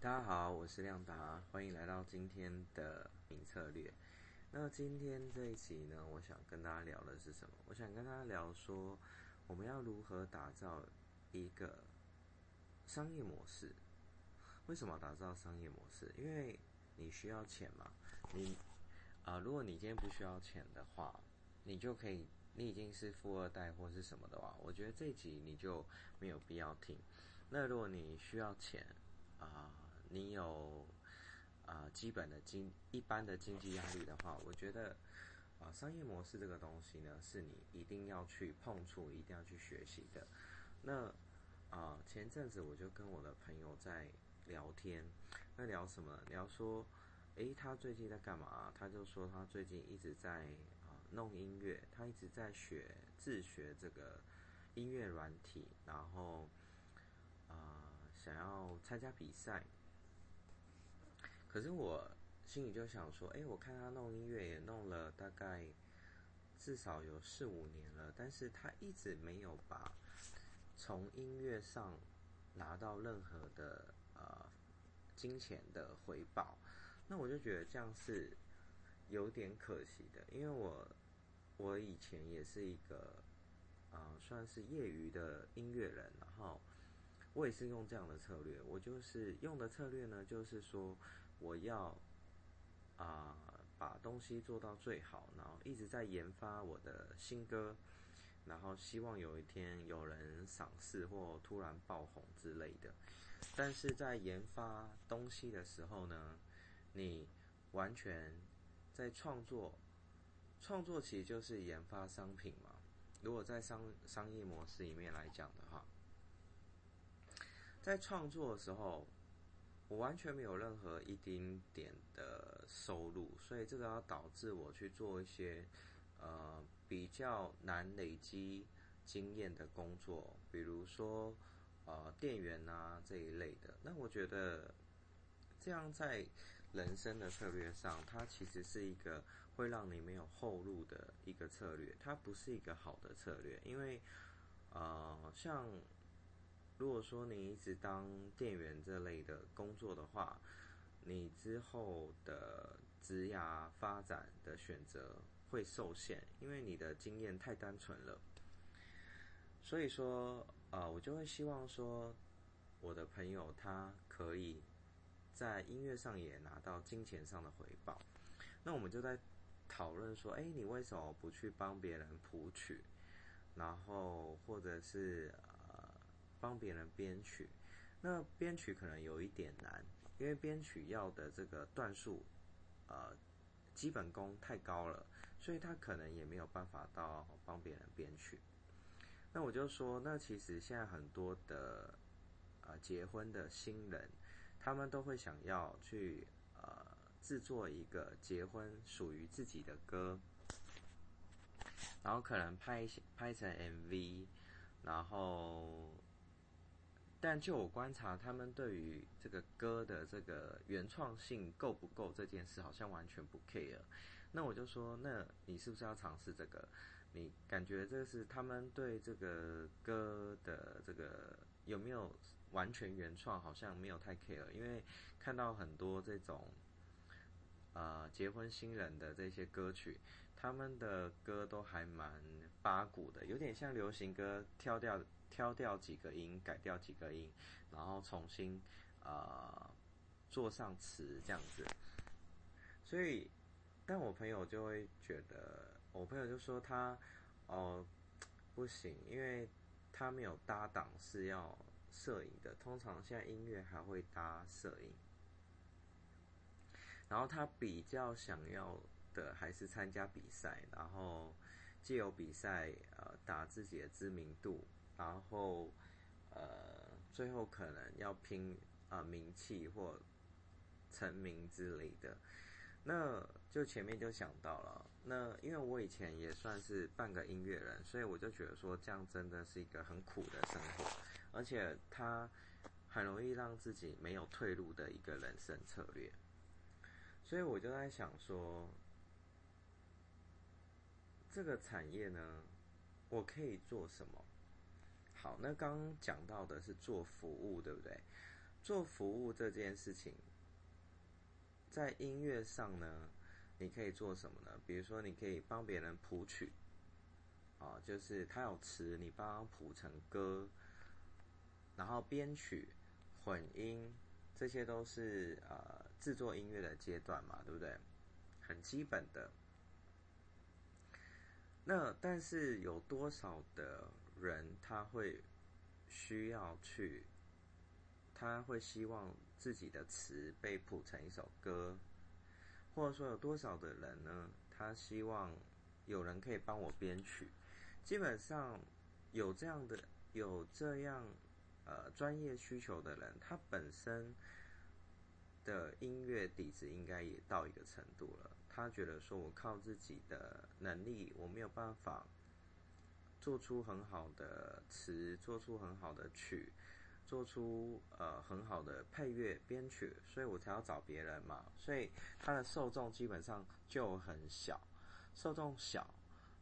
大家好，我是亮达，欢迎来到今天的名策略。那今天这一集呢，我想跟大家聊的是什么？我想跟大家聊说，我们要如何打造一个商业模式。为什么打造商业模式？因为你需要钱嘛。你啊，如果你今天不需要钱的话，你就可以，你已经是富二代或是什么的话，我觉得这一集你就没有必要听。那如果你需要钱啊，你有啊基本的经一般的经济压力的话，我觉得啊商业模式这个东西呢，是你一定要去碰触、一定要去学习的。那啊前阵子我就跟我的朋友在聊天，那聊什么？聊说，诶，他最近在干嘛？他就说他最近一直在啊弄音乐，他一直在学自学这个音乐软体，然后。啊，想要参加比赛，可是我心里就想说，哎，我看他弄音乐也弄了大概至少有四五年了，但是他一直没有把从音乐上拿到任何的呃金钱的回报，那我就觉得这样是有点可惜的，因为我我以前也是一个呃算是业余的音乐人，然后。我也是用这样的策略，我就是用的策略呢，就是说我要啊把东西做到最好，然后一直在研发我的新歌，然后希望有一天有人赏识或突然爆红之类的。但是在研发东西的时候呢，你完全在创作，创作其实就是研发商品嘛。如果在商商业模式里面来讲的话。在创作的时候，我完全没有任何一丁点的收入，所以这个要导致我去做一些呃比较难累积经验的工作，比如说呃店员啊这一类的。那我觉得这样在人生的策略上，它其实是一个会让你没有后路的一个策略，它不是一个好的策略，因为呃像。如果说你一直当店员这类的工作的话，你之后的职涯发展的选择会受限，因为你的经验太单纯了。所以说，呃，我就会希望说，我的朋友他可以在音乐上也拿到金钱上的回报。那我们就在讨论说，哎，你为什么不去帮别人谱曲，然后或者是。帮别人编曲，那编曲可能有一点难，因为编曲要的这个段数，呃，基本功太高了，所以他可能也没有办法到帮别人编曲。那我就说，那其实现在很多的呃结婚的新人，他们都会想要去呃制作一个结婚属于自己的歌，然后可能拍拍成 MV，然后。但就我观察，他们对于这个歌的这个原创性够不够这件事，好像完全不 care。那我就说，那你是不是要尝试这个？你感觉这是他们对这个歌的这个有没有完全原创，好像没有太 care。因为看到很多这种啊结婚新人的这些歌曲，他们的歌都还蛮八股的，有点像流行歌跳掉。挑掉几个音，改掉几个音，然后重新啊做上词这样子。所以，但我朋友就会觉得，我朋友就说他哦不行，因为他没有搭档是要摄影的。通常现在音乐还会搭摄影，然后他比较想要的还是参加比赛，然后借由比赛呃打自己的知名度。然后，呃，最后可能要拼啊名气或成名之类的，那就前面就想到了。那因为我以前也算是半个音乐人，所以我就觉得说这样真的是一个很苦的生活，而且它很容易让自己没有退路的一个人生策略。所以我就在想说，这个产业呢，我可以做什么？好，那刚讲到的是做服务，对不对？做服务这件事情，在音乐上呢，你可以做什么呢？比如说，你可以帮别人谱曲，啊，就是他有词，你帮他谱成歌，然后编曲、混音，这些都是呃制作音乐的阶段嘛，对不对？很基本的。那但是有多少的人他会需要去？他会希望自己的词被谱成一首歌，或者说有多少的人呢？他希望有人可以帮我编曲。基本上有这样的有这样呃专业需求的人，他本身的音乐底子应该也到一个程度了。他觉得说我靠自己的能力，我没有办法做出很好的词，做出很好的曲。做出呃很好的配乐编曲，所以我才要找别人嘛。所以他的受众基本上就很小，受众小。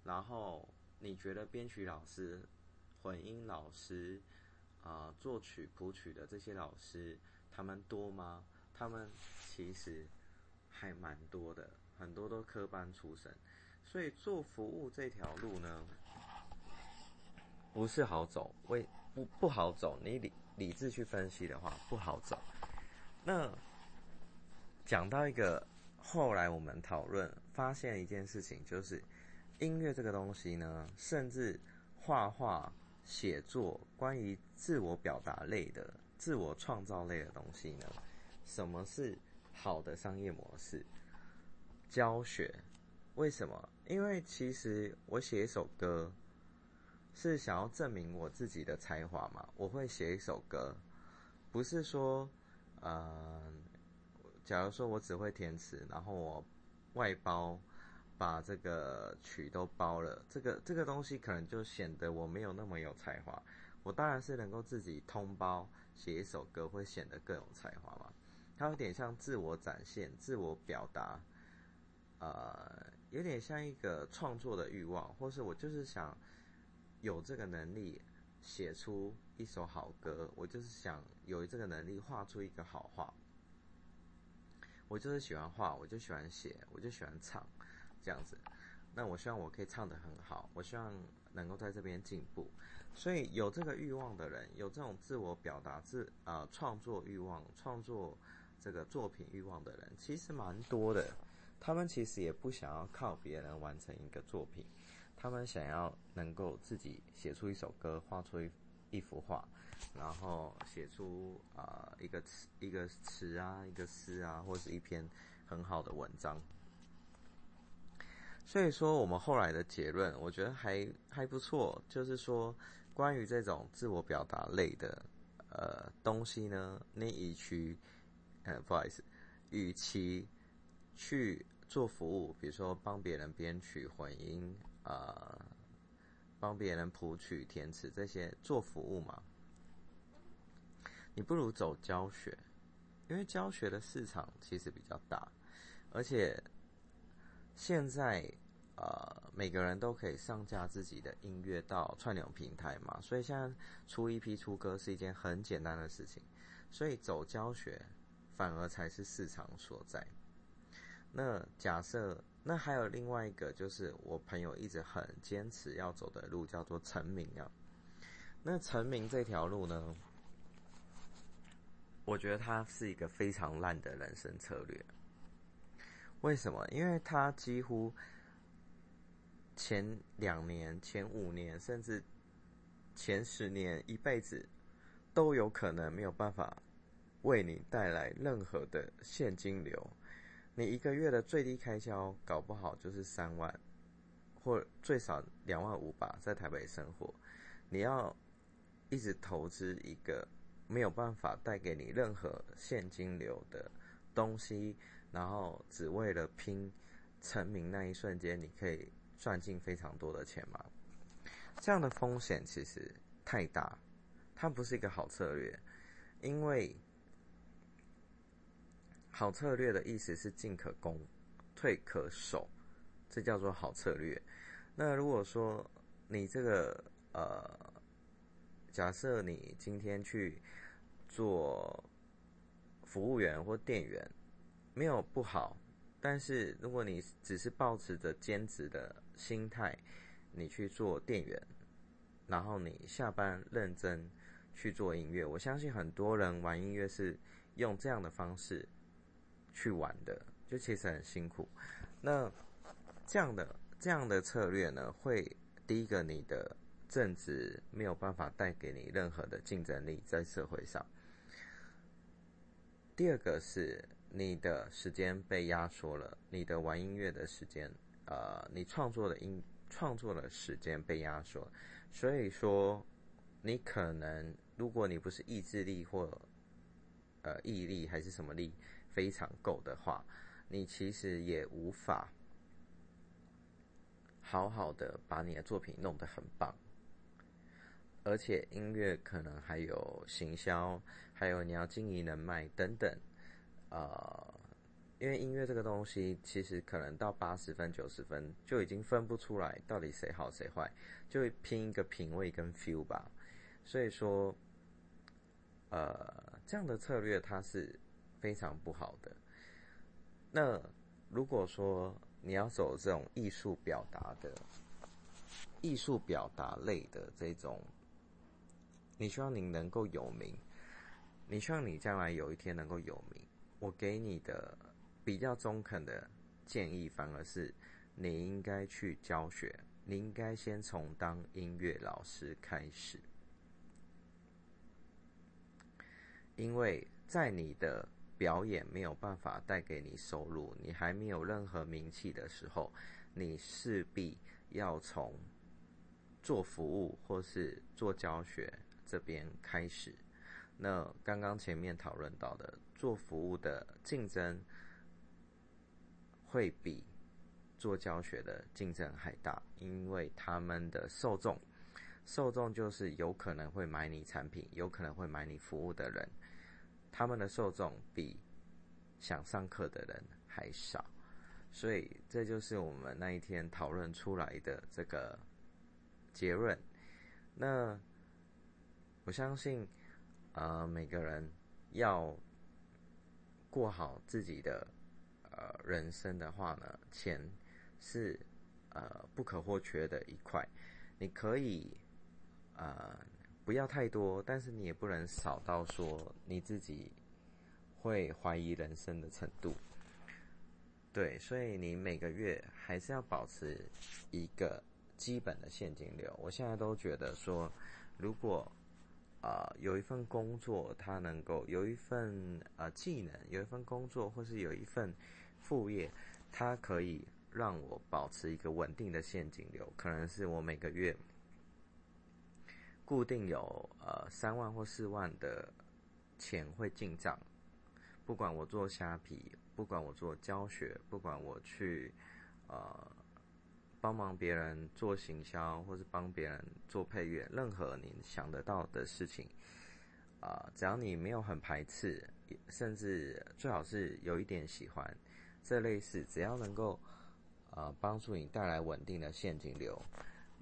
然后你觉得编曲老师、混音老师啊、作曲谱曲的这些老师，他们多吗？他们其实还蛮多的，很多都科班出身。所以做服务这条路呢，不是好走，为不不好走。你理理智去分析的话不好走。那讲到一个后来我们讨论发现一件事情，就是音乐这个东西呢，甚至画画、写作，关于自我表达类的、自我创造类的东西呢，什么是好的商业模式？教学？为什么？因为其实我写一首歌。是想要证明我自己的才华嘛？我会写一首歌，不是说，呃，假如说我只会填词，然后我外包把这个曲都包了，这个这个东西可能就显得我没有那么有才华。我当然是能够自己通包写一首歌，会显得更有才华嘛。它有点像自我展现、自我表达，呃，有点像一个创作的欲望，或是我就是想。有这个能力写出一首好歌，我就是想有这个能力画出一个好画。我就是喜欢画，我就喜欢写，我就喜欢唱，这样子。那我希望我可以唱得很好，我希望能够在这边进步。所以有这个欲望的人，有这种自我表达、自啊创作欲望、创作这个作品欲望的人，其实蛮多的。他们其实也不想要靠别人完成一个作品。他们想要能够自己写出一首歌，画出一一幅画，然后写出啊一个词、一个词啊、一个诗啊，或是一篇很好的文章。所以说，我们后来的结论，我觉得还还不错，就是说，关于这种自我表达类的呃东西呢，你与其，呃不好意思，与其去做服务，比如说帮别人编曲、混音。呃，帮别人谱曲、填词这些做服务嘛，你不如走教学，因为教学的市场其实比较大，而且现在呃每个人都可以上架自己的音乐到串流平台嘛，所以现在出一批出歌是一件很简单的事情，所以走教学反而才是市场所在。那假设。那还有另外一个，就是我朋友一直很坚持要走的路，叫做成名啊。那成名这条路呢，我觉得它是一个非常烂的人生策略。为什么？因为他几乎前两年、前五年，甚至前十年，一辈子都有可能没有办法为你带来任何的现金流。你一个月的最低开销搞不好就是三万，或最少两万五吧，在台北生活，你要一直投资一个没有办法带给你任何现金流的东西，然后只为了拼成名那一瞬间，你可以赚进非常多的钱吗？这样的风险其实太大，它不是一个好策略，因为。好策略的意思是进可攻，退可守，这叫做好策略。那如果说你这个呃，假设你今天去做服务员或店员，没有不好。但是如果你只是保持着兼职的心态，你去做店员，然后你下班认真去做音乐，我相信很多人玩音乐是用这样的方式去玩的，就其实很辛苦。那这样的这样的策略呢，会第一个你的正职没有办法带给你任何的竞争力在社会上，第二个是。你的时间被压缩了，你的玩音乐的时间，呃，你创作的音创作的时间被压缩，所以说，你可能如果你不是意志力或，呃，毅力还是什么力非常够的话，你其实也无法好好的把你的作品弄得很棒，而且音乐可能还有行销，还有你要经营人脉等等。呃，因为音乐这个东西，其实可能到八十分、九十分就已经分不出来到底谁好谁坏，就会拼一个品味跟 feel 吧。所以说，呃，这样的策略它是非常不好的。那如果说你要走这种艺术表达的、艺术表达类的这种，你希望你能够有名，你希望你将来有一天能够有名。我给你的比较中肯的建议，反而是你应该去教学，你应该先从当音乐老师开始，因为在你的表演没有办法带给你收入，你还没有任何名气的时候，你势必要从做服务或是做教学这边开始。那刚刚前面讨论到的。做服务的竞争会比做教学的竞争还大，因为他们的受众，受众就是有可能会买你产品、有可能会买你服务的人，他们的受众比想上课的人还少，所以这就是我们那一天讨论出来的这个结论。那我相信，呃，每个人要。过好自己的呃人生的话呢，钱是呃不可或缺的一块。你可以呃不要太多，但是你也不能少到说你自己会怀疑人生的程度。对，所以你每个月还是要保持一个基本的现金流。我现在都觉得说，如果啊，有一份工作，它能够有一份呃技能，有一份工作，或是有一份副业，它可以让我保持一个稳定的现金流。可能是我每个月固定有呃三万或四万的钱会进账，不管我做虾皮，不管我做教学，不管我去呃。帮忙别人做行销，或是帮别人做配乐，任何你想得到的事情，啊，只要你没有很排斥，甚至最好是有一点喜欢，这类似只要能够，啊，帮助你带来稳定的现金流，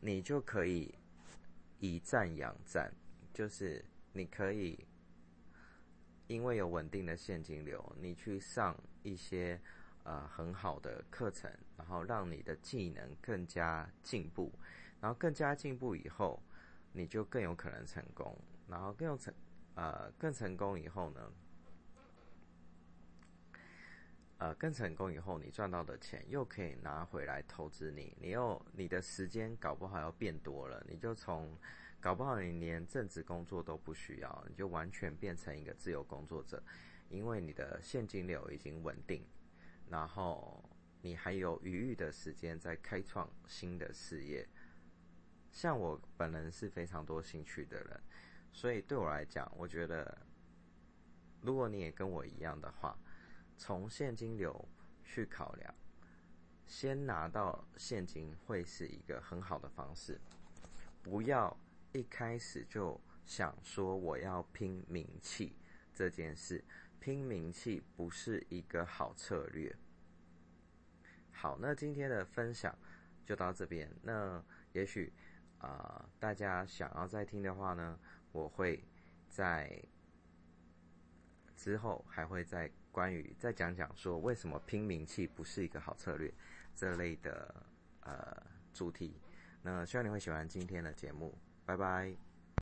你就可以以战养战，就是你可以因为有稳定的现金流，你去上一些。呃，很好的课程，然后让你的技能更加进步，然后更加进步以后，你就更有可能成功，然后更有成，呃，更成功以后呢，呃，更成功以后，你赚到的钱又可以拿回来投资你，你又你的时间搞不好要变多了，你就从搞不好你连正职工作都不需要，你就完全变成一个自由工作者，因为你的现金流已经稳定。然后你还有余裕的时间在开创新的事业，像我本人是非常多兴趣的人，所以对我来讲，我觉得如果你也跟我一样的话，从现金流去考量，先拿到现金会是一个很好的方式，不要一开始就想说我要拼名气这件事。拼名气不是一个好策略。好，那今天的分享就到这边。那也许啊，大家想要再听的话呢，我会在之后还会再关于再讲讲说为什么拼名气不是一个好策略这类的呃主题。那希望你会喜欢今天的节目，拜拜。